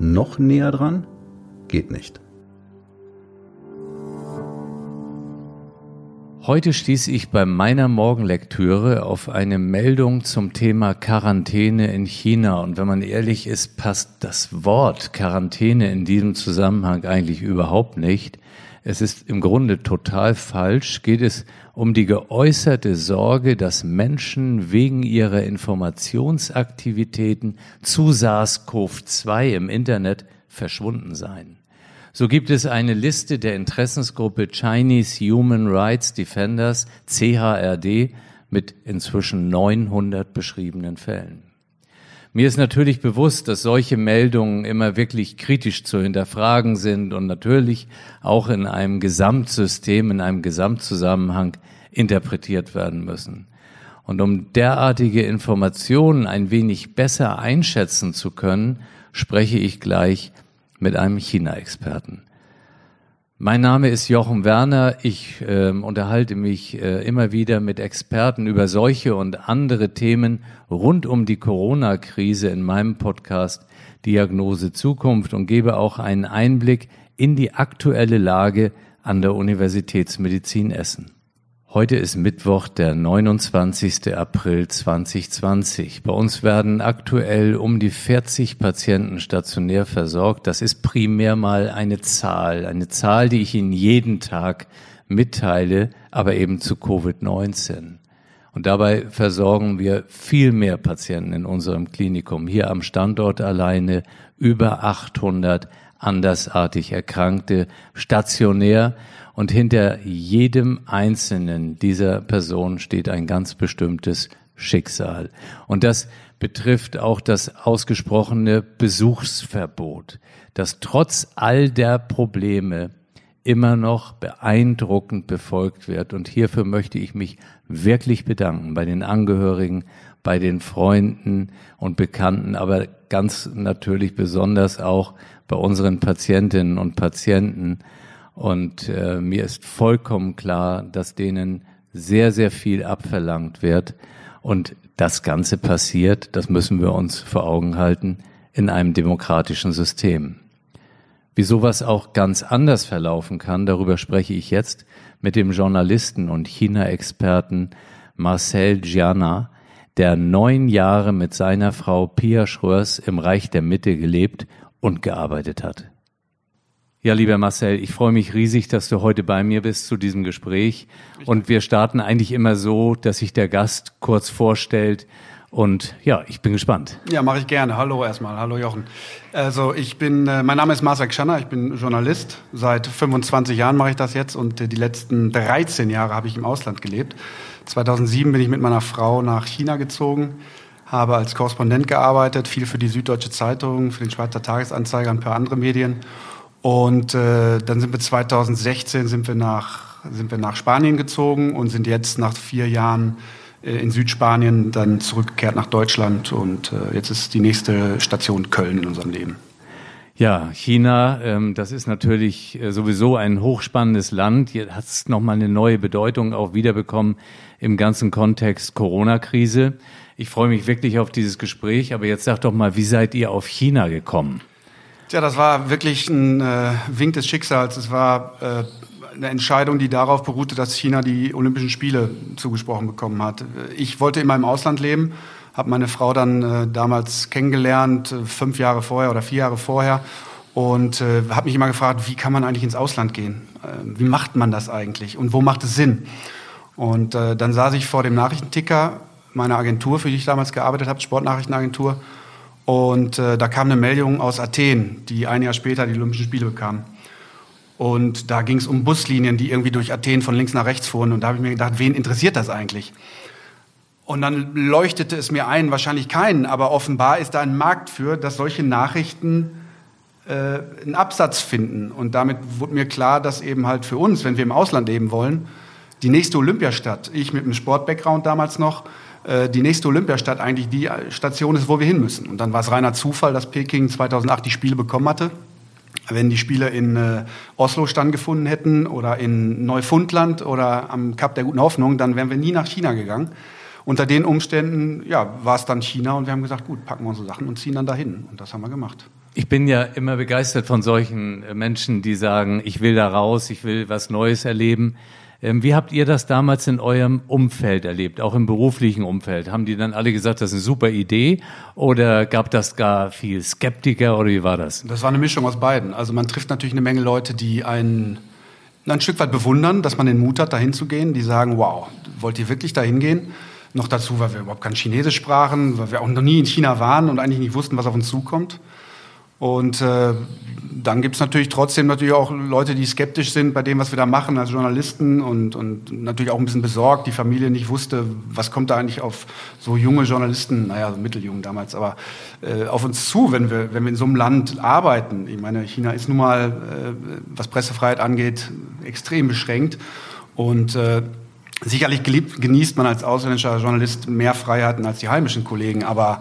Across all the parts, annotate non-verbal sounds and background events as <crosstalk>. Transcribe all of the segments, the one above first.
Noch näher dran? Geht nicht. Heute stieß ich bei meiner Morgenlektüre auf eine Meldung zum Thema Quarantäne in China. Und wenn man ehrlich ist, passt das Wort Quarantäne in diesem Zusammenhang eigentlich überhaupt nicht. Es ist im Grunde total falsch. Geht es um die geäußerte Sorge, dass Menschen wegen ihrer Informationsaktivitäten zu SARS-CoV-2 im Internet verschwunden seien. So gibt es eine Liste der Interessensgruppe Chinese Human Rights Defenders, CHRD, mit inzwischen 900 beschriebenen Fällen. Mir ist natürlich bewusst, dass solche Meldungen immer wirklich kritisch zu hinterfragen sind und natürlich auch in einem Gesamtsystem, in einem Gesamtzusammenhang interpretiert werden müssen. Und um derartige Informationen ein wenig besser einschätzen zu können, spreche ich gleich mit einem China-Experten. Mein Name ist Jochen Werner. Ich äh, unterhalte mich äh, immer wieder mit Experten über solche und andere Themen rund um die Corona-Krise in meinem Podcast Diagnose Zukunft und gebe auch einen Einblick in die aktuelle Lage an der Universitätsmedizin Essen. Heute ist Mittwoch, der 29. April 2020. Bei uns werden aktuell um die 40 Patienten stationär versorgt. Das ist primär mal eine Zahl, eine Zahl, die ich Ihnen jeden Tag mitteile, aber eben zu Covid-19. Und dabei versorgen wir viel mehr Patienten in unserem Klinikum. Hier am Standort alleine über 800 andersartig Erkrankte stationär und hinter jedem einzelnen dieser Personen steht ein ganz bestimmtes Schicksal. Und das betrifft auch das ausgesprochene Besuchsverbot, das trotz all der Probleme immer noch beeindruckend befolgt wird. Und hierfür möchte ich mich wirklich bedanken bei den Angehörigen, bei den Freunden und Bekannten, aber ganz natürlich besonders auch bei unseren Patientinnen und Patienten, und äh, mir ist vollkommen klar, dass denen sehr, sehr viel abverlangt wird. Und das Ganze passiert, das müssen wir uns vor Augen halten, in einem demokratischen System. Wie sowas auch ganz anders verlaufen kann, darüber spreche ich jetzt mit dem Journalisten und China-Experten Marcel Gianna, der neun Jahre mit seiner Frau Pia Schröers im Reich der Mitte gelebt und gearbeitet hat. Ja, lieber Marcel, ich freue mich riesig, dass du heute bei mir bist zu diesem Gespräch. Und wir starten eigentlich immer so, dass sich der Gast kurz vorstellt. Und ja, ich bin gespannt. Ja, mache ich gerne. Hallo erstmal. Hallo Jochen. Also ich bin, äh, mein Name ist Marcel Schanner, ich bin Journalist. Seit 25 Jahren mache ich das jetzt und die letzten 13 Jahre habe ich im Ausland gelebt. 2007 bin ich mit meiner Frau nach China gezogen, habe als Korrespondent gearbeitet, viel für die Süddeutsche Zeitung, für den Schweizer Tagesanzeiger und ein paar andere Medien und äh, dann sind wir 2016 sind wir nach sind wir nach Spanien gezogen und sind jetzt nach vier Jahren äh, in Südspanien dann zurückgekehrt nach Deutschland und äh, jetzt ist die nächste Station Köln in unserem Leben. Ja, China, ähm, das ist natürlich äh, sowieso ein hochspannendes Land. Jetzt hat es nochmal eine neue Bedeutung auch wiederbekommen im ganzen Kontext Corona-Krise. Ich freue mich wirklich auf dieses Gespräch, aber jetzt sag doch mal, wie seid ihr auf China gekommen? Tja, das war wirklich ein äh, Wink des Schicksals. Es war äh, eine Entscheidung, die darauf beruhte, dass China die Olympischen Spiele zugesprochen bekommen hat. Ich wollte in meinem Ausland leben, habe meine Frau dann äh, damals kennengelernt, äh, fünf Jahre vorher oder vier Jahre vorher, und äh, habe mich immer gefragt, wie kann man eigentlich ins Ausland gehen? Äh, wie macht man das eigentlich und wo macht es Sinn? Und äh, dann saß ich vor dem Nachrichtenticker meiner Agentur, für die ich damals gearbeitet habe, Sportnachrichtenagentur, und äh, da kam eine Meldung aus Athen, die ein Jahr später die Olympischen Spiele bekamen. Und da ging es um Buslinien, die irgendwie durch Athen von links nach rechts fuhren. Und da habe ich mir gedacht, wen interessiert das eigentlich? Und dann leuchtete es mir ein, wahrscheinlich keinen, aber offenbar ist da ein Markt für, dass solche Nachrichten äh, einen Absatz finden. Und damit wurde mir klar, dass eben halt für uns, wenn wir im Ausland leben wollen, die nächste Olympiastadt, ich mit einem Sport-Background damals noch, äh, die nächste Olympiastadt eigentlich die Station ist, wo wir hin müssen. Und dann war es reiner Zufall, dass Peking 2008 die Spiele bekommen hatte. Wenn die Spiele in äh, Oslo stattgefunden hätten oder in Neufundland oder am Kap der Guten Hoffnung, dann wären wir nie nach China gegangen. Unter den Umständen ja, war es dann China und wir haben gesagt, gut, packen wir unsere Sachen und ziehen dann dahin. Und das haben wir gemacht. Ich bin ja immer begeistert von solchen äh, Menschen, die sagen, ich will da raus, ich will was Neues erleben. Ähm, wie habt ihr das damals in eurem Umfeld erlebt, auch im beruflichen Umfeld? Haben die dann alle gesagt, das ist eine super Idee oder gab das gar viel Skeptiker oder wie war das? Das war eine Mischung aus beiden. Also man trifft natürlich eine Menge Leute, die einen ein Stück weit bewundern, dass man den Mut hat, dahin zu gehen. Die sagen, wow, wollt ihr wirklich dahin gehen? Noch dazu, weil wir überhaupt kein Chinesisch sprachen, weil wir auch noch nie in China waren und eigentlich nicht wussten, was auf uns zukommt. Und äh, dann gibt's natürlich trotzdem natürlich auch Leute, die skeptisch sind bei dem, was wir da machen als Journalisten und, und natürlich auch ein bisschen besorgt. Die Familie nicht wusste, was kommt da eigentlich auf so junge Journalisten, naja, so mitteljung damals, aber äh, auf uns zu, wenn wir, wenn wir in so einem Land arbeiten. Ich meine, China ist nun mal, äh, was Pressefreiheit angeht, extrem beschränkt. Und äh, sicherlich geliebt, genießt man als ausländischer Journalist mehr Freiheiten als die heimischen Kollegen, aber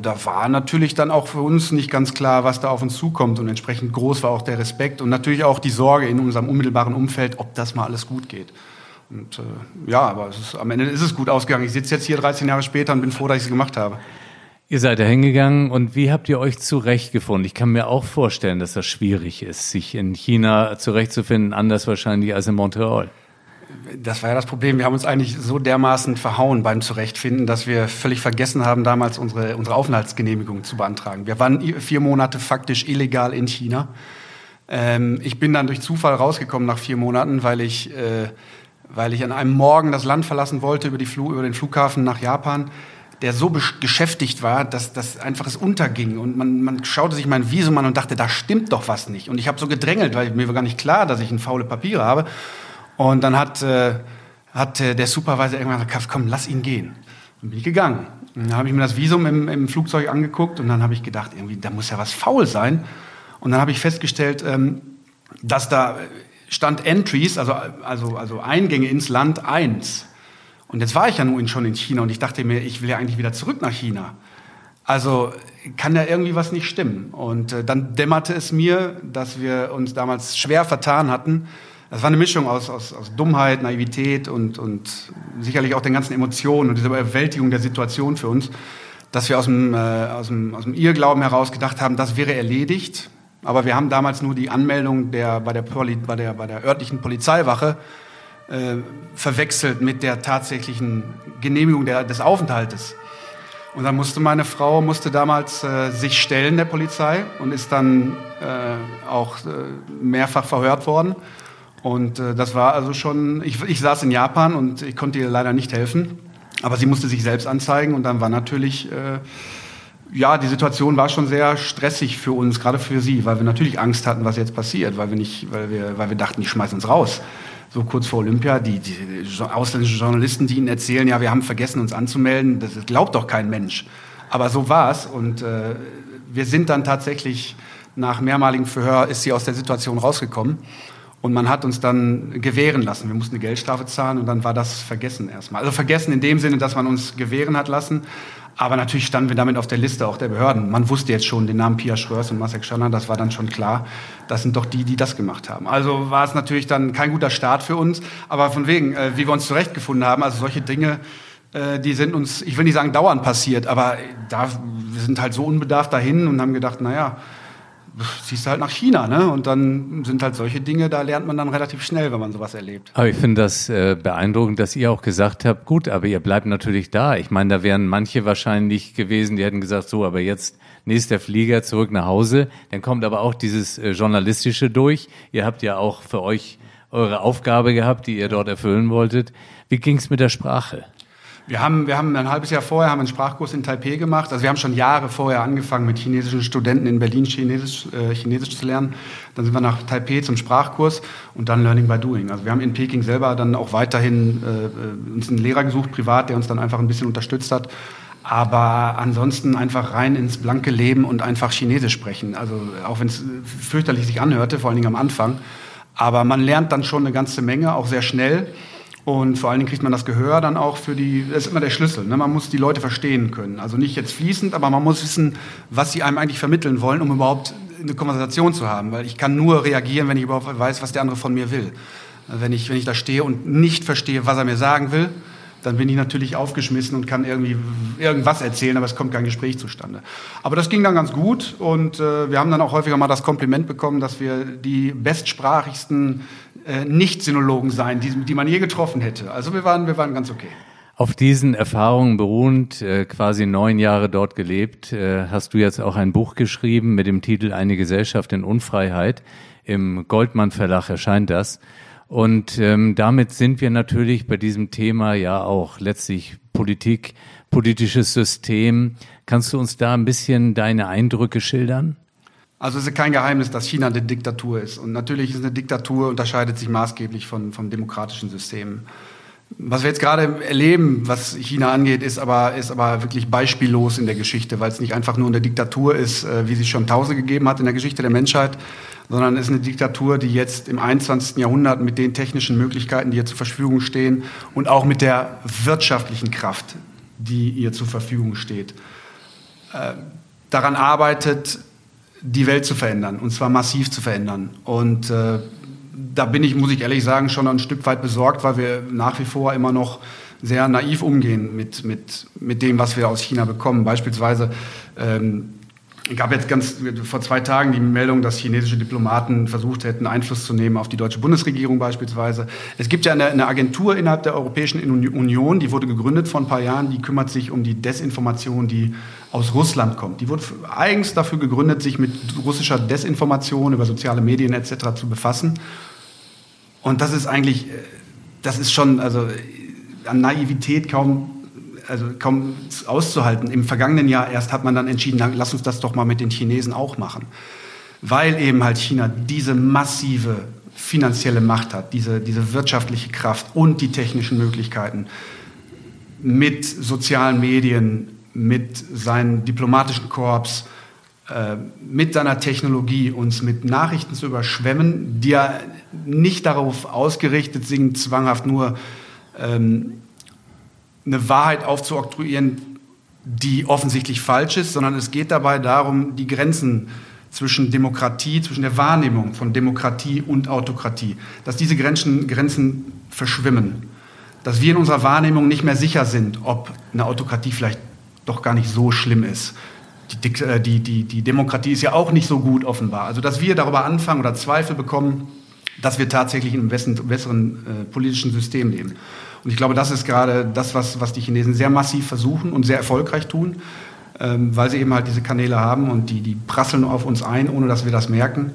da war natürlich dann auch für uns nicht ganz klar, was da auf uns zukommt. Und entsprechend groß war auch der Respekt und natürlich auch die Sorge in unserem unmittelbaren Umfeld, ob das mal alles gut geht. Und äh, ja, aber ist, am Ende ist es gut ausgegangen. Ich sitze jetzt hier 13 Jahre später und bin froh, dass ich es gemacht habe. Ihr seid da hingegangen und wie habt ihr euch zurechtgefunden? Ich kann mir auch vorstellen, dass das schwierig ist, sich in China zurechtzufinden, anders wahrscheinlich als in Montreal das war ja das Problem. Wir haben uns eigentlich so dermaßen verhauen beim Zurechtfinden, dass wir völlig vergessen haben, damals unsere, unsere Aufenthaltsgenehmigung zu beantragen. Wir waren vier Monate faktisch illegal in China. Ähm, ich bin dann durch Zufall rausgekommen nach vier Monaten, weil ich, äh, weil ich an einem Morgen das Land verlassen wollte über, die Flu über den Flughafen nach Japan der so beschäftigt war, dass das einfach es unterging. Und man, man schaute sich mein Visum an und dachte, da stimmt doch was nicht. Und ich habe so gedrängelt, weil mir war gar nicht klar, dass ich ein faule Papiere habe. Und dann hat, äh, hat äh, der Supervisor irgendwann gesagt, komm, lass ihn gehen. Dann bin ich gegangen. Und dann habe ich mir das Visum im, im Flugzeug angeguckt und dann habe ich gedacht, irgendwie, da muss ja was faul sein. Und dann habe ich festgestellt, ähm, dass da stand Entries, also, also, also Eingänge ins Land eins. Und jetzt war ich ja nun schon in China und ich dachte mir, ich will ja eigentlich wieder zurück nach China. Also kann da irgendwie was nicht stimmen. Und äh, dann dämmerte es mir, dass wir uns damals schwer vertan hatten, das war eine Mischung aus, aus, aus Dummheit, Naivität und, und sicherlich auch den ganzen Emotionen und dieser Überwältigung der Situation für uns, dass wir aus dem, äh, aus, dem, aus dem Irrglauben heraus gedacht haben, das wäre erledigt. Aber wir haben damals nur die Anmeldung der, bei, der Poli, bei, der, bei der örtlichen Polizeiwache äh, verwechselt mit der tatsächlichen Genehmigung der, des Aufenthaltes. Und dann musste meine Frau musste damals äh, sich stellen der Polizei und ist dann äh, auch äh, mehrfach verhört worden. Und äh, das war also schon, ich, ich saß in Japan und ich konnte ihr leider nicht helfen, aber sie musste sich selbst anzeigen und dann war natürlich, äh, ja, die Situation war schon sehr stressig für uns, gerade für sie, weil wir natürlich Angst hatten, was jetzt passiert, weil wir nicht, weil wir, weil wir dachten, die schmeißen uns raus. So kurz vor Olympia, die, die ausländischen Journalisten, die ihnen erzählen, ja, wir haben vergessen, uns anzumelden, das glaubt doch kein Mensch. Aber so war es und äh, wir sind dann tatsächlich nach mehrmaligen Verhör ist sie aus der Situation rausgekommen. Und man hat uns dann gewähren lassen. Wir mussten eine Geldstrafe zahlen und dann war das vergessen erstmal. Also vergessen in dem Sinne, dass man uns gewähren hat lassen. Aber natürlich standen wir damit auf der Liste auch der Behörden. Man wusste jetzt schon den Namen Pia Schröers und Masek Schanner, das war dann schon klar. Das sind doch die, die das gemacht haben. Also war es natürlich dann kein guter Start für uns. Aber von wegen, äh, wie wir uns zurechtgefunden haben, also solche Dinge, äh, die sind uns, ich will nicht sagen dauernd passiert, aber da, wir sind halt so unbedarft dahin und haben gedacht, naja, siehst du halt nach China, ne? Und dann sind halt solche Dinge, da lernt man dann relativ schnell, wenn man sowas erlebt. Aber ich finde das äh, beeindruckend, dass ihr auch gesagt habt, gut, aber ihr bleibt natürlich da. Ich meine, da wären manche wahrscheinlich gewesen, die hätten gesagt, so, aber jetzt nächster Flieger zurück nach Hause. Dann kommt aber auch dieses äh, Journalistische durch. Ihr habt ja auch für euch eure Aufgabe gehabt, die ihr dort erfüllen wolltet. Wie ging's mit der Sprache? Wir haben, wir haben ein halbes Jahr vorher haben einen Sprachkurs in Taipei gemacht. Also wir haben schon Jahre vorher angefangen, mit chinesischen Studenten in Berlin Chinesisch, äh, Chinesisch zu lernen. Dann sind wir nach Taipei zum Sprachkurs und dann Learning by Doing. Also wir haben in Peking selber dann auch weiterhin äh, uns einen Lehrer gesucht, privat, der uns dann einfach ein bisschen unterstützt hat. aber ansonsten einfach rein ins blanke Leben und einfach Chinesisch sprechen. Also auch wenn es fürchterlich sich anhörte, vor allen Dingen am Anfang. Aber man lernt dann schon eine ganze Menge, auch sehr schnell. Und vor allen Dingen kriegt man das Gehör dann auch für die, das ist immer der Schlüssel. Ne? Man muss die Leute verstehen können. Also nicht jetzt fließend, aber man muss wissen, was sie einem eigentlich vermitteln wollen, um überhaupt eine Konversation zu haben. Weil ich kann nur reagieren, wenn ich überhaupt weiß, was der andere von mir will. Wenn ich, wenn ich da stehe und nicht verstehe, was er mir sagen will, dann bin ich natürlich aufgeschmissen und kann irgendwie irgendwas erzählen, aber es kommt kein Gespräch zustande. Aber das ging dann ganz gut und äh, wir haben dann auch häufiger mal das Kompliment bekommen, dass wir die bestsprachigsten äh, Nicht-Sinologen seien, die, die man je getroffen hätte. Also wir waren, wir waren ganz okay. Auf diesen Erfahrungen beruhend, äh, quasi neun Jahre dort gelebt, äh, hast du jetzt auch ein Buch geschrieben mit dem Titel Eine Gesellschaft in Unfreiheit. Im Goldmann Verlag erscheint das. Und ähm, damit sind wir natürlich bei diesem Thema ja auch letztlich Politik, politisches System. Kannst du uns da ein bisschen deine Eindrücke schildern? Also es ist kein Geheimnis, dass China eine Diktatur ist. Und natürlich ist eine Diktatur, unterscheidet sich maßgeblich von, von demokratischen Systemen. Was wir jetzt gerade erleben, was China angeht, ist aber, ist aber wirklich beispiellos in der Geschichte, weil es nicht einfach nur eine Diktatur ist, äh, wie sie schon Tausende gegeben hat in der Geschichte der Menschheit, sondern es ist eine Diktatur, die jetzt im 21. Jahrhundert mit den technischen Möglichkeiten, die ihr zur Verfügung stehen und auch mit der wirtschaftlichen Kraft, die ihr zur Verfügung steht, äh, daran arbeitet, die Welt zu verändern, und zwar massiv zu verändern. Und äh, da bin ich, muss ich ehrlich sagen, schon ein Stück weit besorgt, weil wir nach wie vor immer noch sehr naiv umgehen mit, mit, mit dem, was wir aus China bekommen. Beispielsweise ähm, gab jetzt ganz vor zwei Tagen die Meldung, dass chinesische Diplomaten versucht hätten, Einfluss zu nehmen auf die deutsche Bundesregierung beispielsweise. Es gibt ja eine, eine, Agentur innerhalb der Europäischen Union, die wurde gegründet vor ein paar Jahren, die kümmert sich um die Desinformation, die aus Russland kommt. Die wurde eigens dafür gegründet, sich mit russischer Desinformation über soziale Medien etc. zu befassen. Und das ist eigentlich, äh, das ist schon, also an Naivität kaum also kaum auszuhalten. Im vergangenen Jahr erst hat man dann entschieden, lass uns das doch mal mit den Chinesen auch machen. Weil eben halt China diese massive finanzielle Macht hat, diese, diese wirtschaftliche Kraft und die technischen Möglichkeiten mit sozialen Medien, mit seinen diplomatischen Korps, äh, mit seiner Technologie uns mit Nachrichten zu überschwemmen, die ja nicht darauf ausgerichtet sind, zwanghaft nur ähm, eine Wahrheit aufzuoktroyieren, die offensichtlich falsch ist, sondern es geht dabei darum, die Grenzen zwischen Demokratie, zwischen der Wahrnehmung von Demokratie und Autokratie, dass diese Grenzen, Grenzen verschwimmen, dass wir in unserer Wahrnehmung nicht mehr sicher sind, ob eine Autokratie vielleicht doch gar nicht so schlimm ist. Die, äh, die, die, die Demokratie ist ja auch nicht so gut offenbar. Also dass wir darüber anfangen oder Zweifel bekommen, dass wir tatsächlich in einem besseren, äh, politischen System leben. Und ich glaube, das ist gerade das, was, was die Chinesen sehr massiv versuchen und sehr erfolgreich tun, ähm, weil sie eben halt diese Kanäle haben und die, die prasseln auf uns ein, ohne dass wir das merken.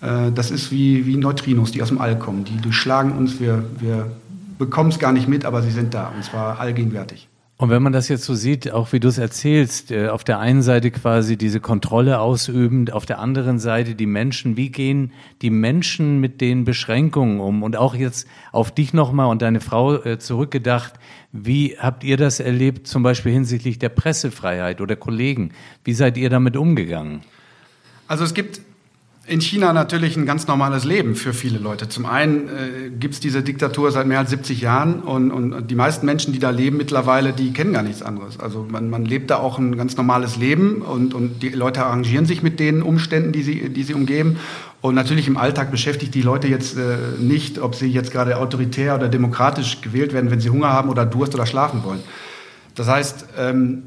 Äh, das ist wie, wie Neutrinos, die aus dem All kommen. Die durchschlagen uns, wir, wir bekommen es gar nicht mit, aber sie sind da und zwar allgegenwärtig. Und wenn man das jetzt so sieht, auch wie du es erzählst, äh, auf der einen Seite quasi diese Kontrolle ausübend, auf der anderen Seite die Menschen, wie gehen die Menschen mit den Beschränkungen um? Und auch jetzt auf dich nochmal und deine Frau äh, zurückgedacht, wie habt ihr das erlebt, zum Beispiel hinsichtlich der Pressefreiheit oder Kollegen? Wie seid ihr damit umgegangen? Also es gibt in China natürlich ein ganz normales Leben für viele Leute. Zum einen äh, gibt es diese Diktatur seit mehr als 70 Jahren und, und, die meisten Menschen, die da leben mittlerweile, die kennen gar nichts anderes. Also man, man lebt da auch ein ganz normales Leben und, und die Leute arrangieren sich mit den Umständen, die sie, die sie umgeben. Und natürlich im Alltag beschäftigt die Leute jetzt äh, nicht, ob sie jetzt gerade autoritär oder demokratisch gewählt werden, wenn sie Hunger haben oder Durst oder schlafen wollen. Das heißt, ähm,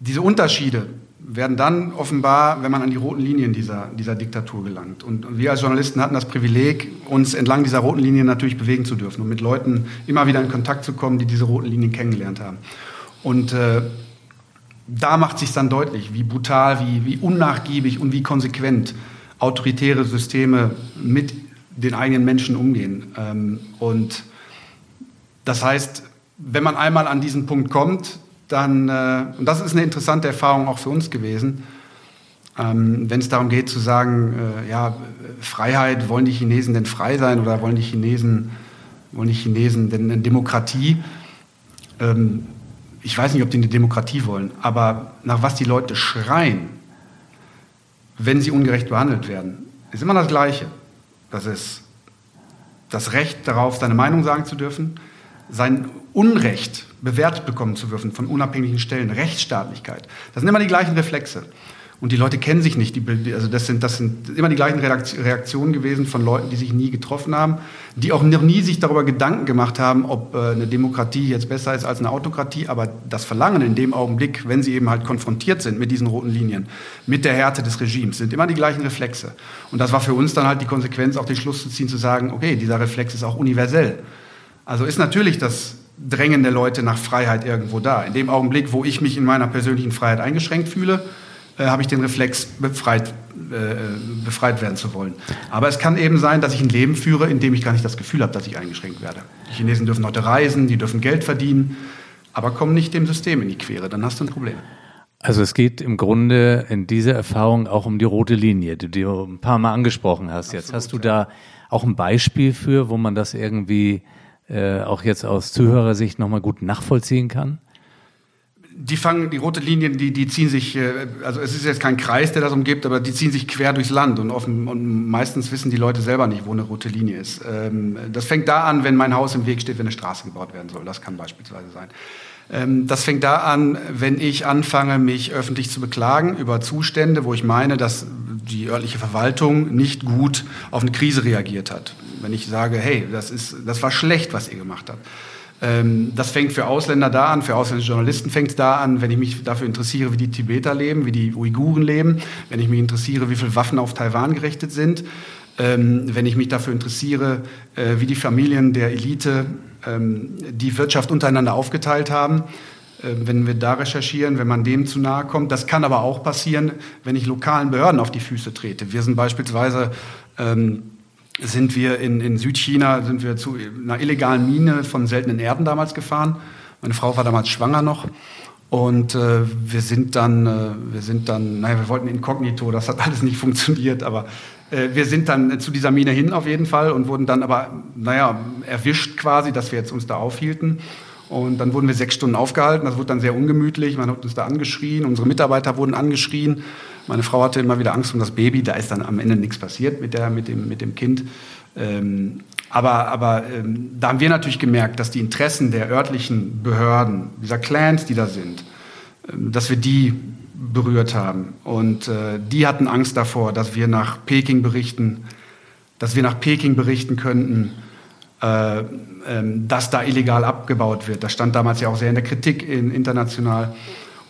diese Unterschiede werden dann offenbar, wenn man an die roten Linien dieser, dieser Diktatur gelangt. Und wir als Journalisten hatten das Privileg, uns entlang dieser roten Linien natürlich bewegen zu dürfen und mit Leuten immer wieder in Kontakt zu kommen, die diese roten Linien kennengelernt haben. Und äh, da macht sich dann deutlich, wie brutal, wie, wie unnachgiebig und wie konsequent autoritäre Systeme mit den eigenen Menschen umgehen. Ähm, und das heißt, wenn man einmal an diesen Punkt kommt, dann, äh, und das ist eine interessante Erfahrung auch für uns gewesen, ähm, wenn es darum geht zu sagen, äh, ja, Freiheit, wollen die Chinesen denn frei sein oder wollen die Chinesen, wollen die Chinesen denn eine Demokratie? Ähm, ich weiß nicht, ob die eine Demokratie wollen, aber nach was die Leute schreien, wenn sie ungerecht behandelt werden, ist immer das Gleiche. Das ist das Recht darauf, seine Meinung sagen zu dürfen, sein Unrecht bewertet bekommen zu dürfen von unabhängigen Stellen, Rechtsstaatlichkeit. Das sind immer die gleichen Reflexe. Und die Leute kennen sich nicht. Die, also das sind, das sind immer die gleichen Reaktionen gewesen von Leuten, die sich nie getroffen haben, die auch noch nie sich darüber Gedanken gemacht haben, ob äh, eine Demokratie jetzt besser ist als eine Autokratie. Aber das Verlangen in dem Augenblick, wenn sie eben halt konfrontiert sind mit diesen roten Linien, mit der Härte des Regimes, sind immer die gleichen Reflexe. Und das war für uns dann halt die Konsequenz, auch den Schluss zu ziehen, zu sagen, okay, dieser Reflex ist auch universell. Also ist natürlich das Drängen der Leute nach Freiheit irgendwo da. In dem Augenblick, wo ich mich in meiner persönlichen Freiheit eingeschränkt fühle, äh, habe ich den Reflex, befreit, äh, befreit werden zu wollen. Aber es kann eben sein, dass ich ein Leben führe, in dem ich gar nicht das Gefühl habe, dass ich eingeschränkt werde. Die Chinesen dürfen heute reisen, die dürfen Geld verdienen, aber kommen nicht dem System in die Quere. Dann hast du ein Problem. Also es geht im Grunde in dieser Erfahrung auch um die rote Linie, die du ein paar Mal angesprochen hast. Jetzt hast du da auch ein Beispiel für, wo man das irgendwie äh, auch jetzt aus Zuhörersicht nochmal gut nachvollziehen kann? die fangen, die rote Linien, die, die ziehen sich, äh, also es ist jetzt kein Kreis, der das umgibt, aber die ziehen sich quer durchs Land und, offen, und meistens wissen die Leute selber nicht, wo eine rote Linie ist. Ähm, das fängt da an, wenn mein Haus im Weg steht, wenn eine Straße gebaut werden soll. Das kann beispielsweise sein. Ähm, das fängt da an, wenn ich anfange, mich öffentlich zu beklagen über Zustände, wo ich meine, dass die örtliche Verwaltung nicht gut auf eine Krise reagiert hat. Wenn ich sage, hey, das, ist, das war schlecht, was ihr gemacht habt. Ähm, das fängt für Ausländer da an, für ausländische Journalisten fängt es da an, wenn ich mich dafür interessiere, wie die Tibeter leben, wie die Uiguren leben, wenn ich mich interessiere, wie viele Waffen auf Taiwan gerichtet sind, ähm, wenn ich mich dafür interessiere, äh, wie die Familien der Elite ähm, die Wirtschaft untereinander aufgeteilt haben. Äh, wenn wir da recherchieren, wenn man dem zu nahe kommt. Das kann aber auch passieren, wenn ich lokalen Behörden auf die Füße trete. Wir sind beispielsweise ähm, sind wir in, in Südchina, sind wir zu einer illegalen Mine von seltenen Erden damals gefahren. Meine Frau war damals schwanger noch. Und äh, wir sind dann, äh, wir sind dann, naja, wir wollten inkognito, das hat <laughs> alles nicht funktioniert, aber äh, wir sind dann zu dieser Mine hin auf jeden Fall und wurden dann aber, naja, erwischt quasi, dass wir jetzt uns da aufhielten. Und dann wurden wir sechs Stunden aufgehalten, das wurde dann sehr ungemütlich, man hat uns da angeschrien, unsere Mitarbeiter wurden angeschrien. Meine Frau hatte immer wieder Angst um das Baby, da ist dann am Ende nichts passiert mit, der, mit, dem, mit dem Kind. Ähm, aber aber ähm, da haben wir natürlich gemerkt, dass die Interessen der örtlichen Behörden, dieser Clans, die da sind, ähm, dass wir die berührt haben. Und äh, die hatten Angst davor, dass wir nach Peking berichten, dass wir nach Peking berichten könnten, äh, ähm, dass da illegal abgebaut wird. Das stand damals ja auch sehr in der Kritik in, international.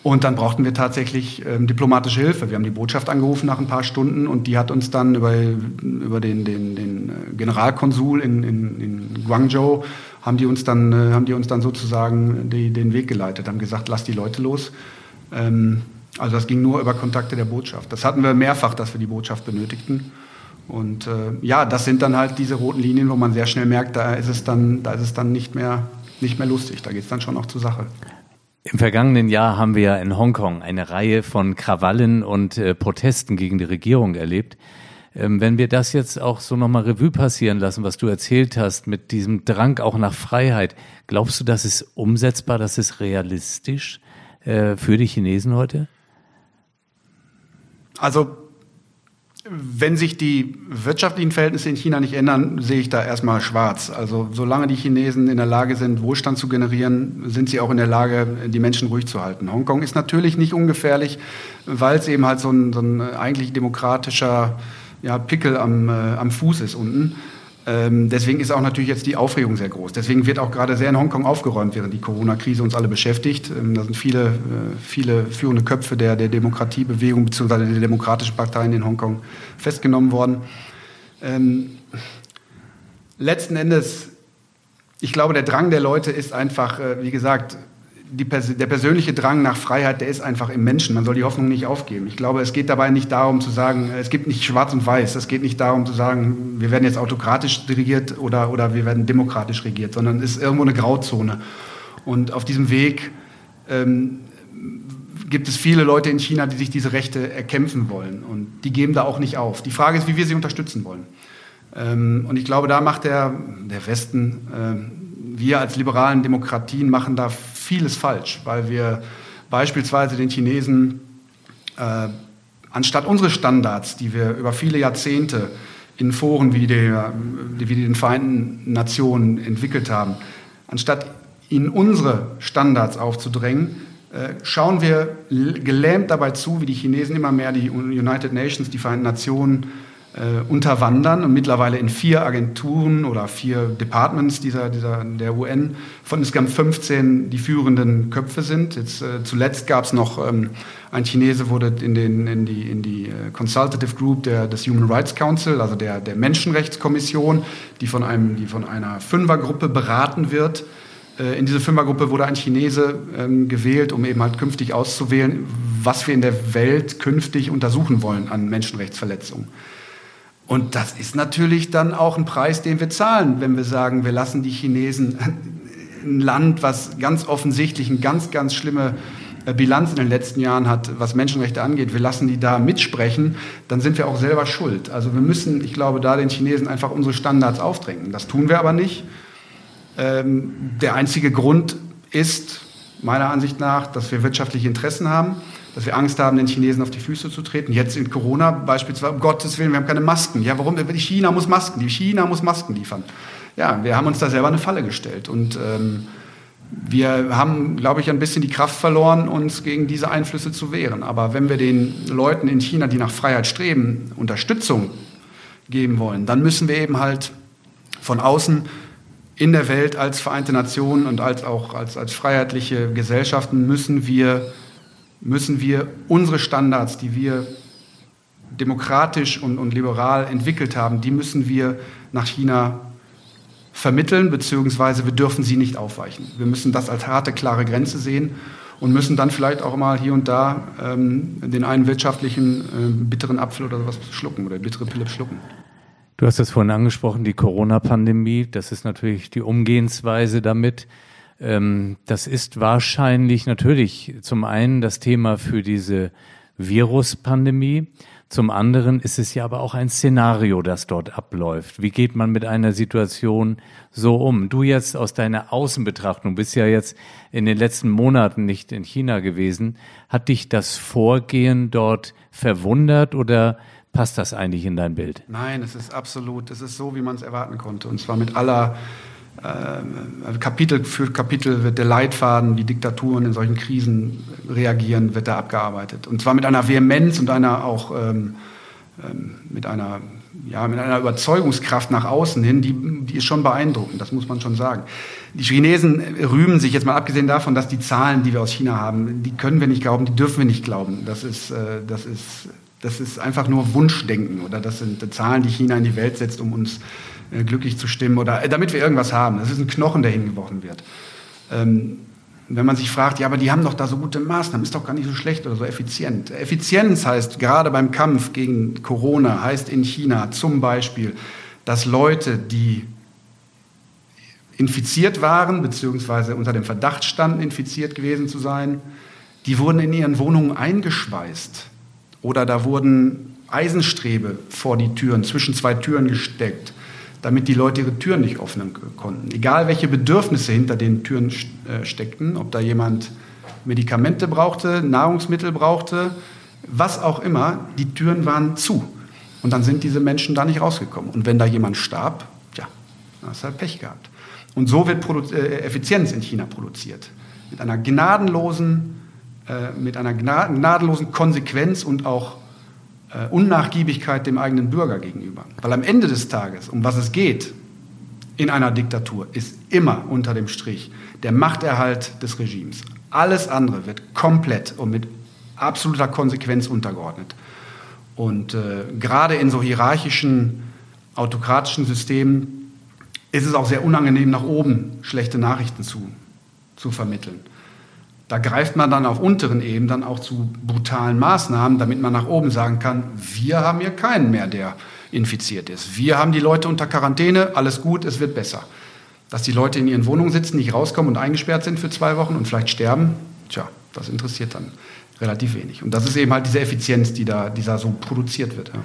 Und dann brauchten wir tatsächlich ähm, diplomatische Hilfe. Wir haben die Botschaft angerufen nach ein paar Stunden und die hat uns dann über, über den, den, den äh, Generalkonsul in, in, in Guangzhou, haben die uns dann, äh, haben die uns dann sozusagen die, den Weg geleitet, haben gesagt, lass die Leute los. Ähm, also das ging nur über Kontakte der Botschaft. Das hatten wir mehrfach, dass wir die Botschaft benötigten. Und äh, ja, das sind dann halt diese roten Linien, wo man sehr schnell merkt, da ist es dann, da ist es dann nicht mehr, nicht mehr lustig. Da geht es dann schon noch zur Sache. Im vergangenen Jahr haben wir ja in Hongkong eine Reihe von Krawallen und äh, Protesten gegen die Regierung erlebt. Ähm, wenn wir das jetzt auch so nochmal Revue passieren lassen, was du erzählt hast, mit diesem Drang auch nach Freiheit, glaubst du, das ist umsetzbar, das ist realistisch äh, für die Chinesen heute? Also wenn sich die wirtschaftlichen Verhältnisse in China nicht ändern, sehe ich da erstmal schwarz. Also solange die Chinesen in der Lage sind, Wohlstand zu generieren, sind sie auch in der Lage, die Menschen ruhig zu halten. Hongkong ist natürlich nicht ungefährlich, weil es eben halt so ein, so ein eigentlich demokratischer ja, Pickel am, äh, am Fuß ist unten. Ähm, deswegen ist auch natürlich jetzt die Aufregung sehr groß. Deswegen wird auch gerade sehr in Hongkong aufgeräumt, während die Corona-Krise uns alle beschäftigt. Ähm, da sind viele, äh, viele führende Köpfe der, der Demokratiebewegung bzw. der demokratischen Parteien in Hongkong festgenommen worden. Ähm, letzten Endes, ich glaube, der Drang der Leute ist einfach, äh, wie gesagt, die, der persönliche Drang nach Freiheit, der ist einfach im Menschen. Man soll die Hoffnung nicht aufgeben. Ich glaube, es geht dabei nicht darum zu sagen, es gibt nicht schwarz und weiß. Es geht nicht darum zu sagen, wir werden jetzt autokratisch regiert oder, oder wir werden demokratisch regiert, sondern es ist irgendwo eine Grauzone. Und auf diesem Weg ähm, gibt es viele Leute in China, die sich diese Rechte erkämpfen wollen. Und die geben da auch nicht auf. Die Frage ist, wie wir sie unterstützen wollen. Ähm, und ich glaube, da macht der, der Westen, äh, wir als liberalen Demokratien machen da vieles falsch, weil wir beispielsweise den Chinesen äh, anstatt unsere Standards, die wir über viele Jahrzehnte in Foren wie, der, wie den Vereinten Nationen entwickelt haben, anstatt ihnen unsere Standards aufzudrängen, äh, schauen wir gelähmt dabei zu, wie die Chinesen immer mehr die United Nations, die Vereinten Nationen äh, unterwandern und mittlerweile in vier Agenturen oder vier Departments dieser, dieser, der UN von insgesamt 15 die führenden Köpfe sind. Jetzt, äh, zuletzt gab es noch, ähm, ein Chinese wurde in, den, in die, in die äh, Consultative Group der, des Human Rights Council, also der, der Menschenrechtskommission, die von, einem, die von einer Fünfergruppe beraten wird. Äh, in diese Fünfergruppe wurde ein Chinese ähm, gewählt, um eben halt künftig auszuwählen, was wir in der Welt künftig untersuchen wollen an Menschenrechtsverletzungen. Und das ist natürlich dann auch ein Preis, den wir zahlen, wenn wir sagen, wir lassen die Chinesen <laughs> ein Land, was ganz offensichtlich eine ganz, ganz schlimme äh, Bilanz in den letzten Jahren hat, was Menschenrechte angeht, wir lassen die da mitsprechen, dann sind wir auch selber schuld. Also wir müssen, ich glaube, da den Chinesen einfach unsere Standards aufdrängen. Das tun wir aber nicht. Ähm, der einzige Grund ist, meiner Ansicht nach, dass wir wirtschaftliche Interessen haben dass wir Angst haben, den Chinesen auf die Füße zu treten. Jetzt in Corona beispielsweise, um Gottes Willen, wir haben keine Masken. Ja, warum? China muss Masken, China muss Masken liefern. Ja, wir haben uns da selber eine Falle gestellt und ähm, wir haben, glaube ich, ein bisschen die Kraft verloren, uns gegen diese Einflüsse zu wehren. Aber wenn wir den Leuten in China, die nach Freiheit streben, Unterstützung geben wollen, dann müssen wir eben halt von außen in der Welt als Vereinte Nationen und als auch als, als freiheitliche Gesellschaften müssen wir müssen wir unsere Standards, die wir demokratisch und, und liberal entwickelt haben, die müssen wir nach China vermitteln, beziehungsweise wir dürfen sie nicht aufweichen. Wir müssen das als harte, klare Grenze sehen und müssen dann vielleicht auch mal hier und da ähm, den einen wirtschaftlichen äh, bitteren Apfel oder sowas schlucken oder bittere Pille schlucken. Du hast das vorhin angesprochen, die Corona-Pandemie. Das ist natürlich die Umgehensweise damit. Ähm, das ist wahrscheinlich natürlich zum einen das Thema für diese Viruspandemie. Zum anderen ist es ja aber auch ein Szenario, das dort abläuft. Wie geht man mit einer Situation so um? Du jetzt aus deiner Außenbetrachtung bist ja jetzt in den letzten Monaten nicht in China gewesen. Hat dich das Vorgehen dort verwundert oder passt das eigentlich in dein Bild? Nein, es ist absolut, es ist so, wie man es erwarten konnte. Und zwar mit aller Kapitel für Kapitel wird der Leitfaden, wie Diktaturen in solchen Krisen reagieren, wird da abgearbeitet. Und zwar mit einer Vehemenz und einer auch ähm, ähm, mit einer ja, mit einer Überzeugungskraft nach außen hin, die, die ist schon beeindruckend, das muss man schon sagen. Die Chinesen rühmen sich jetzt mal abgesehen davon, dass die Zahlen, die wir aus China haben, die können wir nicht glauben, die dürfen wir nicht glauben. Das ist, äh, das ist, das ist einfach nur Wunschdenken oder das sind Zahlen, die China in die Welt setzt, um uns äh, glücklich zu stimmen oder äh, damit wir irgendwas haben. Das ist ein Knochen, der hingeworfen wird. Ähm, wenn man sich fragt, ja, aber die haben doch da so gute Maßnahmen, ist doch gar nicht so schlecht oder so effizient. Effizienz heißt gerade beim Kampf gegen Corona, heißt in China zum Beispiel, dass Leute, die infiziert waren, beziehungsweise unter dem Verdacht standen, infiziert gewesen zu sein, die wurden in ihren Wohnungen eingeschweißt. Oder da wurden Eisenstrebe vor die Türen, zwischen zwei Türen gesteckt damit die Leute ihre Türen nicht öffnen konnten. Egal welche Bedürfnisse hinter den Türen äh, steckten, ob da jemand Medikamente brauchte, Nahrungsmittel brauchte, was auch immer, die Türen waren zu. Und dann sind diese Menschen da nicht rausgekommen. Und wenn da jemand starb, ja, dann hast du halt Pech gehabt. Und so wird Produ äh, Effizienz in China produziert. Mit einer gnadenlosen, äh, mit einer gnadenlosen Konsequenz und auch äh, Unnachgiebigkeit dem eigenen Bürger gegenüber. Weil am Ende des Tages, um was es geht in einer Diktatur, ist immer unter dem Strich der Machterhalt des Regimes. Alles andere wird komplett und mit absoluter Konsequenz untergeordnet. Und äh, gerade in so hierarchischen, autokratischen Systemen ist es auch sehr unangenehm, nach oben schlechte Nachrichten zu, zu vermitteln. Da greift man dann auf unteren Ebenen dann auch zu brutalen Maßnahmen, damit man nach oben sagen kann, wir haben hier keinen mehr, der infiziert ist. Wir haben die Leute unter Quarantäne, alles gut, es wird besser. Dass die Leute in ihren Wohnungen sitzen, nicht rauskommen und eingesperrt sind für zwei Wochen und vielleicht sterben, tja, das interessiert dann relativ wenig. Und das ist eben halt diese Effizienz, die da, die da so produziert wird. Ja.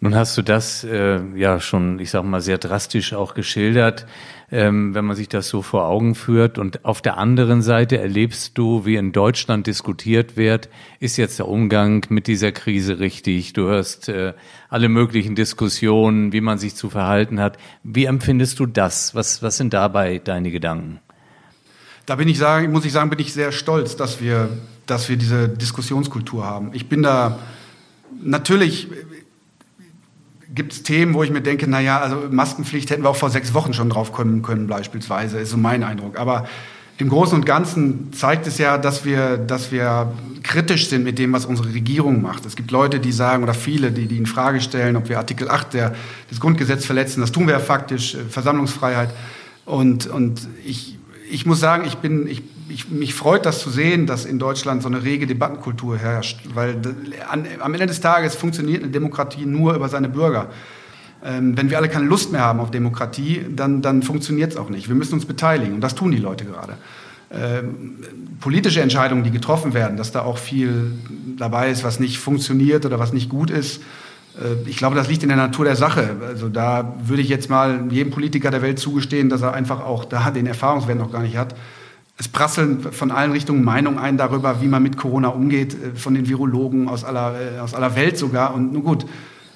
Nun hast du das äh, ja schon, ich sag mal, sehr drastisch auch geschildert, ähm, wenn man sich das so vor Augen führt. Und auf der anderen Seite erlebst du, wie in Deutschland diskutiert wird, ist jetzt der Umgang mit dieser Krise richtig? Du hörst äh, alle möglichen Diskussionen, wie man sich zu verhalten hat. Wie empfindest du das? Was, was sind dabei deine Gedanken? Da bin ich sagen, muss ich sagen, bin ich sehr stolz, dass wir, dass wir diese Diskussionskultur haben. Ich bin da natürlich gibt es Themen, wo ich mir denke, naja, also Maskenpflicht hätten wir auch vor sechs Wochen schon drauf kommen können, beispielsweise, ist so mein Eindruck. Aber im Großen und Ganzen zeigt es ja, dass wir, dass wir kritisch sind mit dem, was unsere Regierung macht. Es gibt Leute, die sagen, oder viele, die, die in Frage stellen, ob wir Artikel 8 der, des Grundgesetzes verletzen. Das tun wir ja faktisch, äh, Versammlungsfreiheit. Und, und ich, ich muss sagen, ich bin, ich, ich, mich freut das zu sehen, dass in Deutschland so eine rege Debattenkultur herrscht, weil an, am Ende des Tages funktioniert eine Demokratie nur über seine Bürger. Ähm, wenn wir alle keine Lust mehr haben auf Demokratie, dann, dann funktioniert es auch nicht. Wir müssen uns beteiligen und das tun die Leute gerade. Ähm, politische Entscheidungen, die getroffen werden, dass da auch viel dabei ist, was nicht funktioniert oder was nicht gut ist. Äh, ich glaube, das liegt in der Natur der Sache. Also da würde ich jetzt mal jedem Politiker der Welt zugestehen, dass er einfach auch da den Erfahrungswert noch gar nicht hat es prasseln von allen Richtungen Meinungen ein darüber, wie man mit Corona umgeht, äh, von den Virologen aus aller, äh, aus aller Welt sogar. Und nun gut,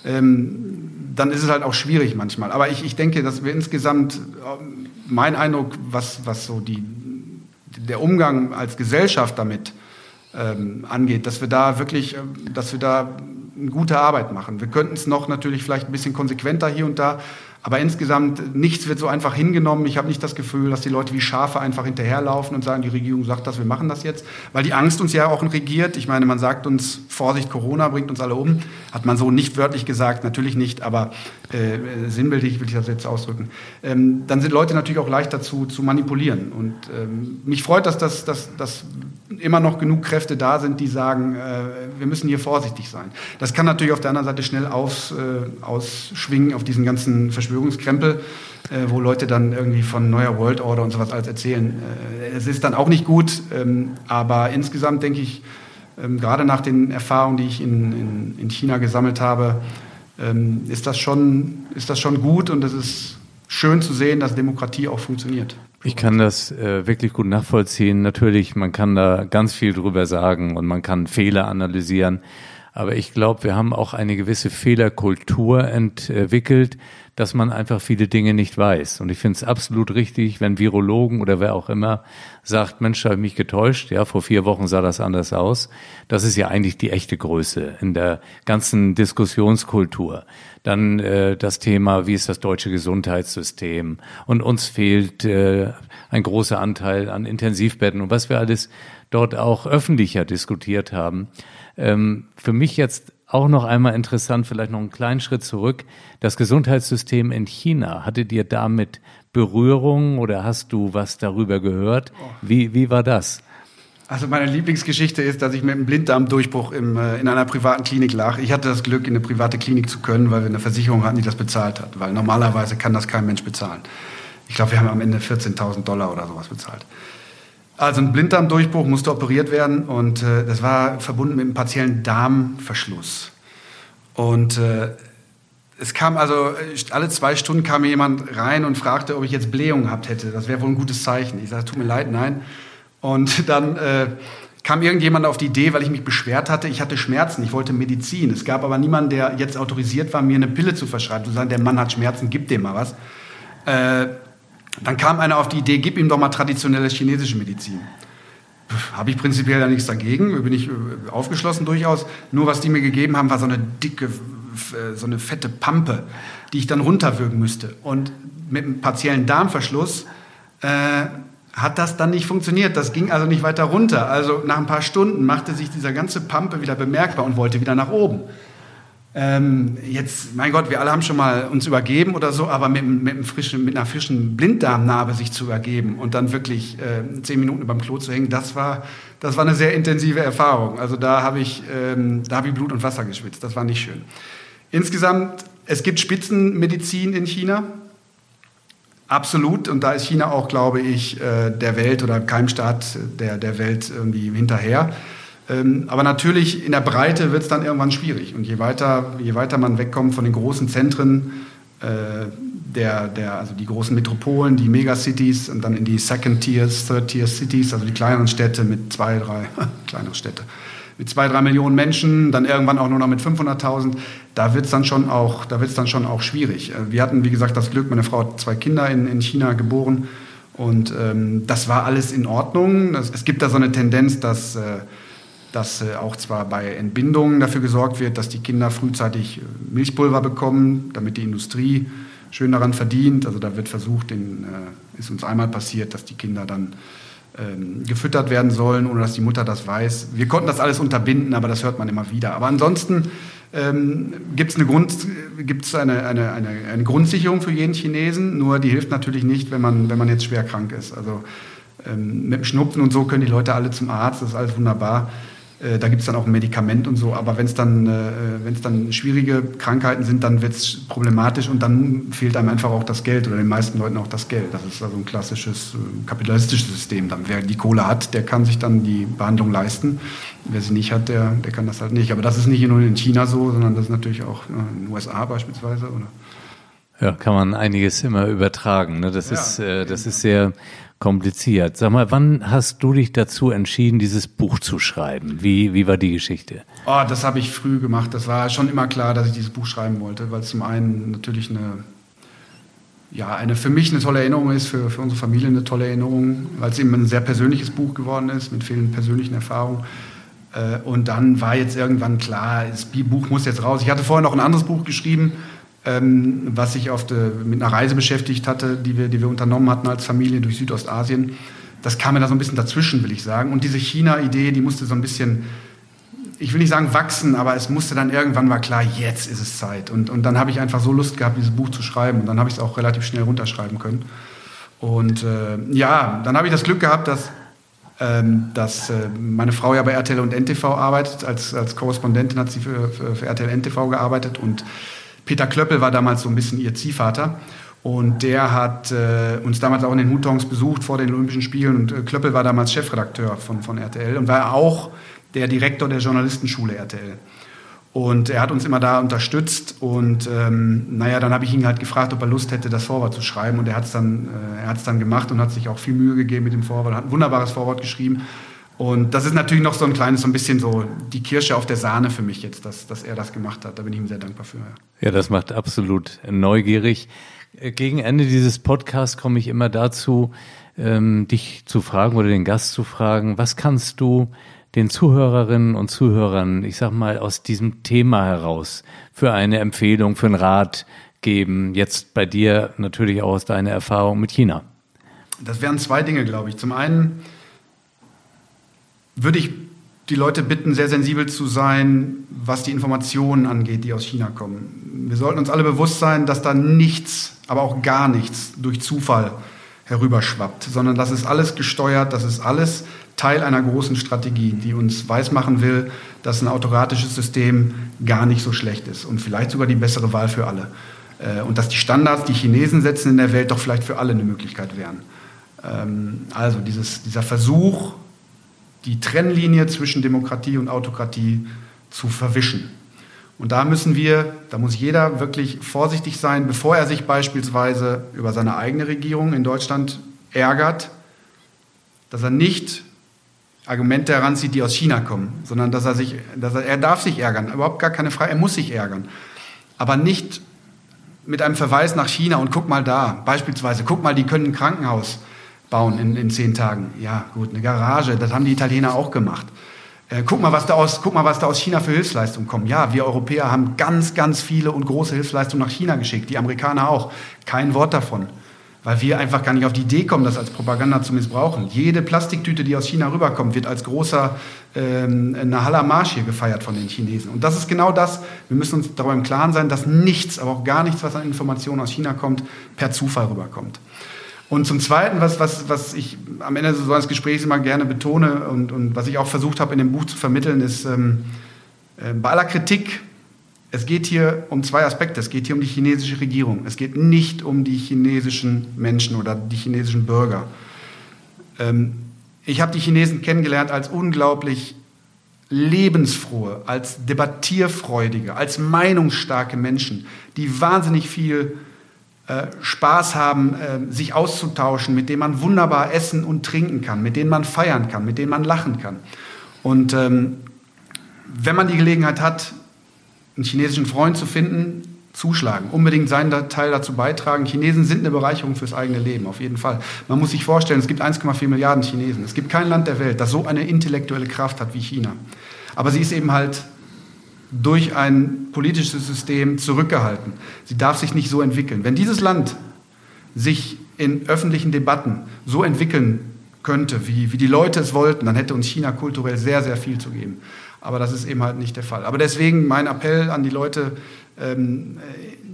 ähm, dann ist es halt auch schwierig manchmal. Aber ich, ich denke, dass wir insgesamt, ähm, mein Eindruck, was, was so die, der Umgang als Gesellschaft damit ähm, angeht, dass wir da wirklich, dass wir da eine gute Arbeit machen. Wir könnten es noch natürlich vielleicht ein bisschen konsequenter hier und da, aber insgesamt, nichts wird so einfach hingenommen. Ich habe nicht das Gefühl, dass die Leute wie Schafe einfach hinterherlaufen und sagen, die Regierung sagt das, wir machen das jetzt. Weil die Angst uns ja auch regiert. Ich meine, man sagt uns, Vorsicht, Corona bringt uns alle um. Hat man so nicht wörtlich gesagt, natürlich nicht, aber äh, sinnbildlich will ich das jetzt ausdrücken. Ähm, dann sind Leute natürlich auch leicht dazu zu manipulieren. Und ähm, mich freut, dass, das, dass, dass immer noch genug Kräfte da sind, die sagen, äh, wir müssen hier vorsichtig sein. Das kann natürlich auf der anderen Seite schnell aus, äh, ausschwingen auf diesen ganzen Verschwörungskrempel, äh, wo Leute dann irgendwie von neuer World Order und sowas alles erzählen. Äh, es ist dann auch nicht gut, ähm, aber insgesamt denke ich, ähm, gerade nach den Erfahrungen, die ich in, in, in China gesammelt habe, ähm, ist, das schon, ist das schon gut und es ist schön zu sehen, dass Demokratie auch funktioniert. Ich kann das äh, wirklich gut nachvollziehen. Natürlich, man kann da ganz viel drüber sagen und man kann Fehler analysieren. Aber ich glaube, wir haben auch eine gewisse Fehlerkultur entwickelt, dass man einfach viele Dinge nicht weiß. Und ich finde es absolut richtig, wenn Virologen oder wer auch immer sagt, Mensch, habe ich mich getäuscht. Ja, vor vier Wochen sah das anders aus. Das ist ja eigentlich die echte Größe in der ganzen Diskussionskultur. Dann äh, das Thema, wie ist das deutsche Gesundheitssystem? Und uns fehlt äh, ein großer Anteil an Intensivbetten und was wir alles dort auch öffentlicher diskutiert haben. Ähm, für mich jetzt auch noch einmal interessant, vielleicht noch einen kleinen Schritt zurück. Das Gesundheitssystem in China, hattet ihr damit Berührung oder hast du was darüber gehört? Wie, wie war das? Also meine Lieblingsgeschichte ist, dass ich mit einem Blinddarmdurchbruch im, äh, in einer privaten Klinik lag. Ich hatte das Glück, in eine private Klinik zu können, weil wir eine Versicherung hatten, die das bezahlt hat. Weil normalerweise kann das kein Mensch bezahlen. Ich glaube, wir haben am Ende 14.000 Dollar oder sowas bezahlt. Also ein Blinddarmdurchbruch musste operiert werden und äh, das war verbunden mit einem partiellen Darmverschluss. Und äh, es kam also, äh, alle zwei Stunden kam mir jemand rein und fragte, ob ich jetzt Blähung gehabt hätte. Das wäre wohl ein gutes Zeichen. Ich sagte, tut mir leid, nein. Und <laughs> dann äh, kam irgendjemand auf die Idee, weil ich mich beschwert hatte, ich hatte Schmerzen, ich wollte Medizin. Es gab aber niemanden, der jetzt autorisiert war, mir eine Pille zu verschreiben. Zu sagen, der Mann hat Schmerzen, gib dem mal was. Äh, dann kam einer auf die Idee, gib ihm doch mal traditionelle chinesische Medizin. Habe ich prinzipiell da nichts dagegen, bin ich äh, aufgeschlossen durchaus. Nur was die mir gegeben haben, war so eine dicke, äh, so eine fette Pampe, die ich dann runterwürgen müsste. Und mit einem partiellen Darmverschluss äh, hat das dann nicht funktioniert. Das ging also nicht weiter runter. Also nach ein paar Stunden machte sich dieser ganze Pampe wieder bemerkbar und wollte wieder nach oben. Ähm, jetzt, mein Gott, wir alle haben schon mal uns übergeben oder so, aber mit, mit, frischen, mit einer frischen Blinddarmnarbe sich zu übergeben und dann wirklich äh, zehn Minuten beim Klo zu hängen, das war, das war eine sehr intensive Erfahrung. Also da habe ich, ähm, da habe ich Blut und Wasser geschwitzt. Das war nicht schön. Insgesamt, es gibt Spitzenmedizin in China. Absolut. Und da ist China auch, glaube ich, äh, der Welt oder keinem Staat der, der Welt irgendwie hinterher. Ähm, aber natürlich in der Breite wird es dann irgendwann schwierig. Und je weiter, je weiter man wegkommt von den großen Zentren, äh, der, der, also die großen Metropolen, die Megacities und dann in die Second Tiers, Third Tier Cities, also die kleineren Städte mit zwei, drei, <laughs> kleinere Städte, mit zwei, drei Millionen Menschen, dann irgendwann auch nur noch mit 500.000, da wird es dann schon auch, da dann schon auch schwierig. Äh, wir hatten, wie gesagt, das Glück, meine Frau hat zwei Kinder in, in China geboren und ähm, das war alles in Ordnung. Es gibt da so eine Tendenz, dass, äh, dass äh, auch zwar bei Entbindungen dafür gesorgt wird, dass die Kinder frühzeitig äh, Milchpulver bekommen, damit die Industrie schön daran verdient. Also da wird versucht, den, äh, ist uns einmal passiert, dass die Kinder dann ähm, gefüttert werden sollen, ohne dass die Mutter das weiß. Wir konnten das alles unterbinden, aber das hört man immer wieder. Aber ansonsten ähm, gibt es eine, Grund, eine, eine, eine, eine Grundsicherung für jeden Chinesen, nur die hilft natürlich nicht, wenn man, wenn man jetzt schwer krank ist. Also ähm, mit dem Schnupfen und so können die Leute alle zum Arzt, das ist alles wunderbar. Äh, da gibt es dann auch ein Medikament und so. Aber wenn es dann, äh, wenn's dann schwierige Krankheiten sind, dann wird es problematisch und dann fehlt einem einfach auch das Geld oder den meisten Leuten auch das Geld. Das ist also ein klassisches äh, kapitalistisches System. Dann, wer die Kohle hat, der kann sich dann die Behandlung leisten. Wer sie nicht hat, der, der kann das halt nicht. Aber das ist nicht nur in China so, sondern das ist natürlich auch in den USA beispielsweise. Oder? Ja, kann man einiges immer übertragen. Ne? Das, ja, ist, äh, das ist sehr kompliziert. Sag mal, wann hast du dich dazu entschieden, dieses Buch zu schreiben? Wie, wie war die Geschichte? Oh, das habe ich früh gemacht. Das war schon immer klar, dass ich dieses Buch schreiben wollte, weil es zum einen natürlich eine, ja, eine für mich eine tolle Erinnerung ist, für, für unsere Familie eine tolle Erinnerung, weil es eben ein sehr persönliches Buch geworden ist, mit vielen persönlichen Erfahrungen. Äh, und dann war jetzt irgendwann klar, das Buch muss jetzt raus. Ich hatte vorher noch ein anderes Buch geschrieben, ähm, was sich auf de, mit einer Reise beschäftigt hatte, die wir, die wir unternommen hatten als Familie durch Südostasien. Das kam mir da so ein bisschen dazwischen, will ich sagen. Und diese China-Idee, die musste so ein bisschen, ich will nicht sagen wachsen, aber es musste dann irgendwann war klar, jetzt ist es Zeit. Und, und dann habe ich einfach so Lust gehabt, dieses Buch zu schreiben. Und dann habe ich es auch relativ schnell runterschreiben können. Und äh, ja, dann habe ich das Glück gehabt, dass, ähm, dass äh, meine Frau ja bei RTL und NTV arbeitet. Als, als Korrespondentin hat sie für, für, für RTL NTV gearbeitet und Peter Klöppel war damals so ein bisschen ihr Ziehvater. Und der hat äh, uns damals auch in den Hutongs besucht vor den Olympischen Spielen. Und äh, Klöppel war damals Chefredakteur von, von RTL und war auch der Direktor der Journalistenschule RTL. Und er hat uns immer da unterstützt. Und ähm, naja, dann habe ich ihn halt gefragt, ob er Lust hätte, das Vorwort zu schreiben. Und er hat es dann, äh, dann gemacht und hat sich auch viel Mühe gegeben mit dem Vorwort. Hat ein wunderbares Vorwort geschrieben. Und das ist natürlich noch so ein kleines, so ein bisschen so die Kirsche auf der Sahne für mich jetzt, dass, dass er das gemacht hat. Da bin ich ihm sehr dankbar für. Ja, ja das macht absolut neugierig. Äh, gegen Ende dieses Podcasts komme ich immer dazu, ähm, dich zu fragen oder den Gast zu fragen, was kannst du den Zuhörerinnen und Zuhörern, ich sag mal, aus diesem Thema heraus für eine Empfehlung, für einen Rat geben? Jetzt bei dir natürlich auch aus deiner Erfahrung mit China. Das wären zwei Dinge, glaube ich. Zum einen, würde ich die Leute bitten, sehr sensibel zu sein, was die Informationen angeht, die aus China kommen. Wir sollten uns alle bewusst sein, dass da nichts, aber auch gar nichts durch Zufall herüberschwappt, sondern das ist alles gesteuert, das ist alles Teil einer großen Strategie, die uns weismachen will, dass ein autokratisches System gar nicht so schlecht ist und vielleicht sogar die bessere Wahl für alle. Äh, und dass die Standards, die Chinesen setzen in der Welt, doch vielleicht für alle eine Möglichkeit wären. Ähm, also dieses, dieser Versuch, die Trennlinie zwischen Demokratie und Autokratie zu verwischen. Und da müssen wir, da muss jeder wirklich vorsichtig sein, bevor er sich beispielsweise über seine eigene Regierung in Deutschland ärgert, dass er nicht Argumente heranzieht, die aus China kommen, sondern dass er sich, dass er, er darf sich ärgern, überhaupt gar keine Frage, er muss sich ärgern. Aber nicht mit einem Verweis nach China und guck mal da, beispielsweise, guck mal, die können ein Krankenhaus bauen in, in zehn Tagen. Ja, gut, eine Garage, das haben die Italiener auch gemacht. Äh, guck, mal, was da aus, guck mal, was da aus China für Hilfsleistungen kommt. Ja, wir Europäer haben ganz, ganz viele und große Hilfsleistungen nach China geschickt, die Amerikaner auch. Kein Wort davon. Weil wir einfach gar nicht auf die Idee kommen, das als Propaganda zu missbrauchen. Jede Plastiktüte, die aus China rüberkommt, wird als großer ähm, Marsch hier gefeiert von den Chinesen. Und das ist genau das. Wir müssen uns darüber im Klaren sein, dass nichts, aber auch gar nichts, was an Informationen aus China kommt, per Zufall rüberkommt. Und zum Zweiten, was, was, was ich am Ende so eines Gesprächs immer gerne betone und, und was ich auch versucht habe in dem Buch zu vermitteln, ist ähm, äh, bei aller Kritik, es geht hier um zwei Aspekte. Es geht hier um die chinesische Regierung. Es geht nicht um die chinesischen Menschen oder die chinesischen Bürger. Ähm, ich habe die Chinesen kennengelernt als unglaublich lebensfrohe, als debattierfreudige, als meinungsstarke Menschen, die wahnsinnig viel Spaß haben, äh, sich auszutauschen, mit denen man wunderbar essen und trinken kann, mit denen man feiern kann, mit denen man lachen kann. Und ähm, wenn man die Gelegenheit hat, einen chinesischen Freund zu finden, zuschlagen, unbedingt seinen Teil dazu beitragen. Chinesen sind eine Bereicherung fürs eigene Leben, auf jeden Fall. Man muss sich vorstellen, es gibt 1,4 Milliarden Chinesen. Es gibt kein Land der Welt, das so eine intellektuelle Kraft hat wie China. Aber sie ist eben halt durch ein politisches System zurückgehalten. Sie darf sich nicht so entwickeln. Wenn dieses Land sich in öffentlichen Debatten so entwickeln könnte, wie, wie die Leute es wollten, dann hätte uns China kulturell sehr, sehr viel zu geben. Aber das ist eben halt nicht der Fall. Aber deswegen mein Appell an die Leute, ähm,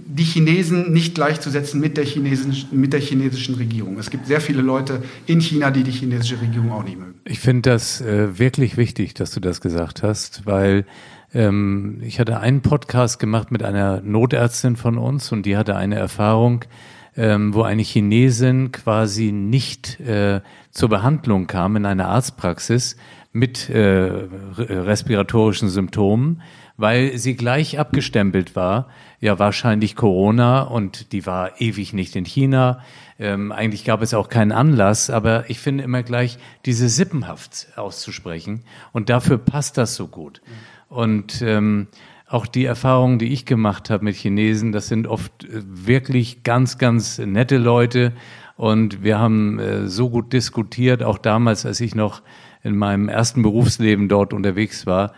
die Chinesen nicht gleichzusetzen mit der, chinesischen, mit der chinesischen Regierung. Es gibt sehr viele Leute in China, die die chinesische Regierung auch nicht mögen. Ich finde das äh, wirklich wichtig, dass du das gesagt hast, weil ähm, ich hatte einen Podcast gemacht mit einer Notärztin von uns und die hatte eine Erfahrung, ähm, wo eine Chinesin quasi nicht äh, zur Behandlung kam in einer Arztpraxis mit äh, respiratorischen Symptomen, weil sie gleich abgestempelt war, ja wahrscheinlich Corona und die war ewig nicht in China. Ähm, eigentlich gab es auch keinen Anlass, aber ich finde immer gleich diese Sippenhaft auszusprechen und dafür passt das so gut. Und ähm, auch die Erfahrungen, die ich gemacht habe mit Chinesen, das sind oft äh, wirklich ganz, ganz nette Leute. Und wir haben äh, so gut diskutiert, auch damals, als ich noch in meinem ersten Berufsleben dort unterwegs war.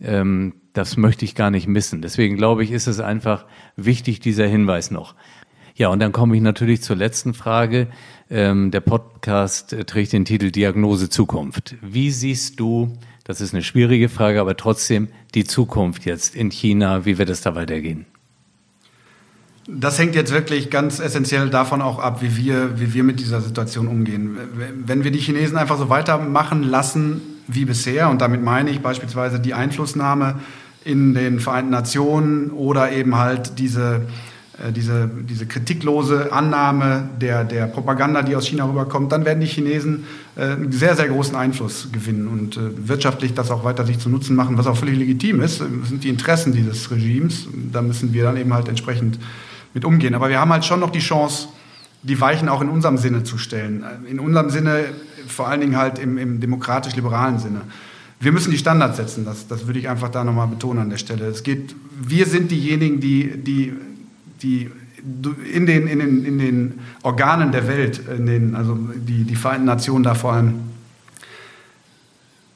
Ähm, das möchte ich gar nicht missen. Deswegen glaube ich, ist es einfach wichtig, dieser Hinweis noch. Ja, und dann komme ich natürlich zur letzten Frage. Ähm, der Podcast äh, trägt den Titel Diagnose Zukunft. Wie siehst du, das ist eine schwierige Frage, aber trotzdem die Zukunft jetzt in China, wie wird es da weitergehen? Das hängt jetzt wirklich ganz essentiell davon auch ab, wie wir, wie wir mit dieser Situation umgehen. Wenn wir die Chinesen einfach so weitermachen lassen wie bisher, und damit meine ich beispielsweise die Einflussnahme in den Vereinten Nationen oder eben halt diese, diese, diese kritiklose Annahme der, der Propaganda, die aus China rüberkommt, dann werden die Chinesen äh, einen sehr, sehr großen Einfluss gewinnen und äh, wirtschaftlich das auch weiter sich zu nutzen machen, was auch völlig legitim ist. Das sind die Interessen dieses Regimes. Da müssen wir dann eben halt entsprechend mit umgehen. Aber wir haben halt schon noch die Chance, die Weichen auch in unserem Sinne zu stellen. In unserem Sinne, vor allen Dingen halt im, im demokratisch-liberalen Sinne. Wir müssen die Standards setzen, das, das würde ich einfach da nochmal betonen an der Stelle. Es geht, wir sind diejenigen, die, die, die in, den, in, den, in den Organen der Welt, in den, also die, die Vereinten Nationen da vor allem,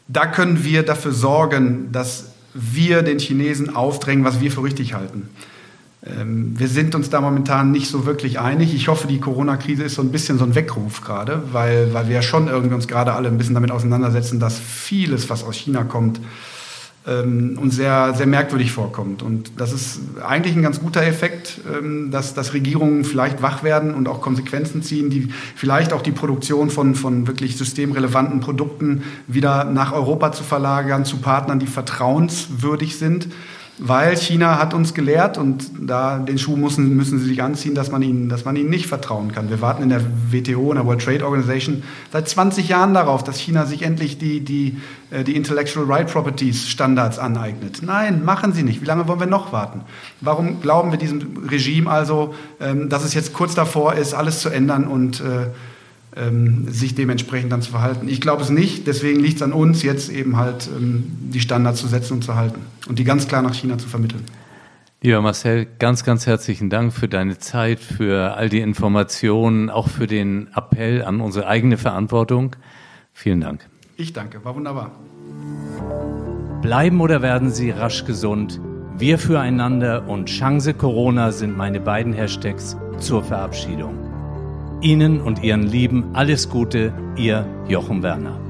da können wir dafür sorgen, dass wir den Chinesen aufdrängen, was wir für richtig halten. Ähm, wir sind uns da momentan nicht so wirklich einig. Ich hoffe, die Corona-Krise ist so ein bisschen so ein Weckruf gerade, weil, weil wir ja schon irgendwie uns gerade alle ein bisschen damit auseinandersetzen, dass vieles, was aus China kommt, ähm, uns sehr, sehr merkwürdig vorkommt. Und das ist eigentlich ein ganz guter Effekt, ähm, dass, dass Regierungen vielleicht wach werden und auch Konsequenzen ziehen, die vielleicht auch die Produktion von, von wirklich systemrelevanten Produkten wieder nach Europa zu verlagern, zu Partnern, die vertrauenswürdig sind weil China hat uns gelehrt und da den Schuh müssen, müssen sie sich anziehen, dass man, ihnen, dass man ihnen nicht vertrauen kann. Wir warten in der WTO, in der World Trade Organization, seit 20 Jahren darauf, dass China sich endlich die, die, äh, die Intellectual Right Properties Standards aneignet. Nein, machen sie nicht. Wie lange wollen wir noch warten? Warum glauben wir diesem Regime also, ähm, dass es jetzt kurz davor ist, alles zu ändern und äh, ähm, sich dementsprechend dann zu verhalten. Ich glaube es nicht, deswegen liegt es an uns, jetzt eben halt ähm, die Standards zu setzen und zu halten und die ganz klar nach China zu vermitteln. Lieber Marcel, ganz, ganz herzlichen Dank für deine Zeit, für all die Informationen, auch für den Appell an unsere eigene Verantwortung. Vielen Dank. Ich danke, war wunderbar. Bleiben oder werden Sie rasch gesund? Wir füreinander und Chance Corona sind meine beiden Hashtags zur Verabschiedung. Ihnen und Ihren Lieben alles Gute, Ihr Jochen Werner.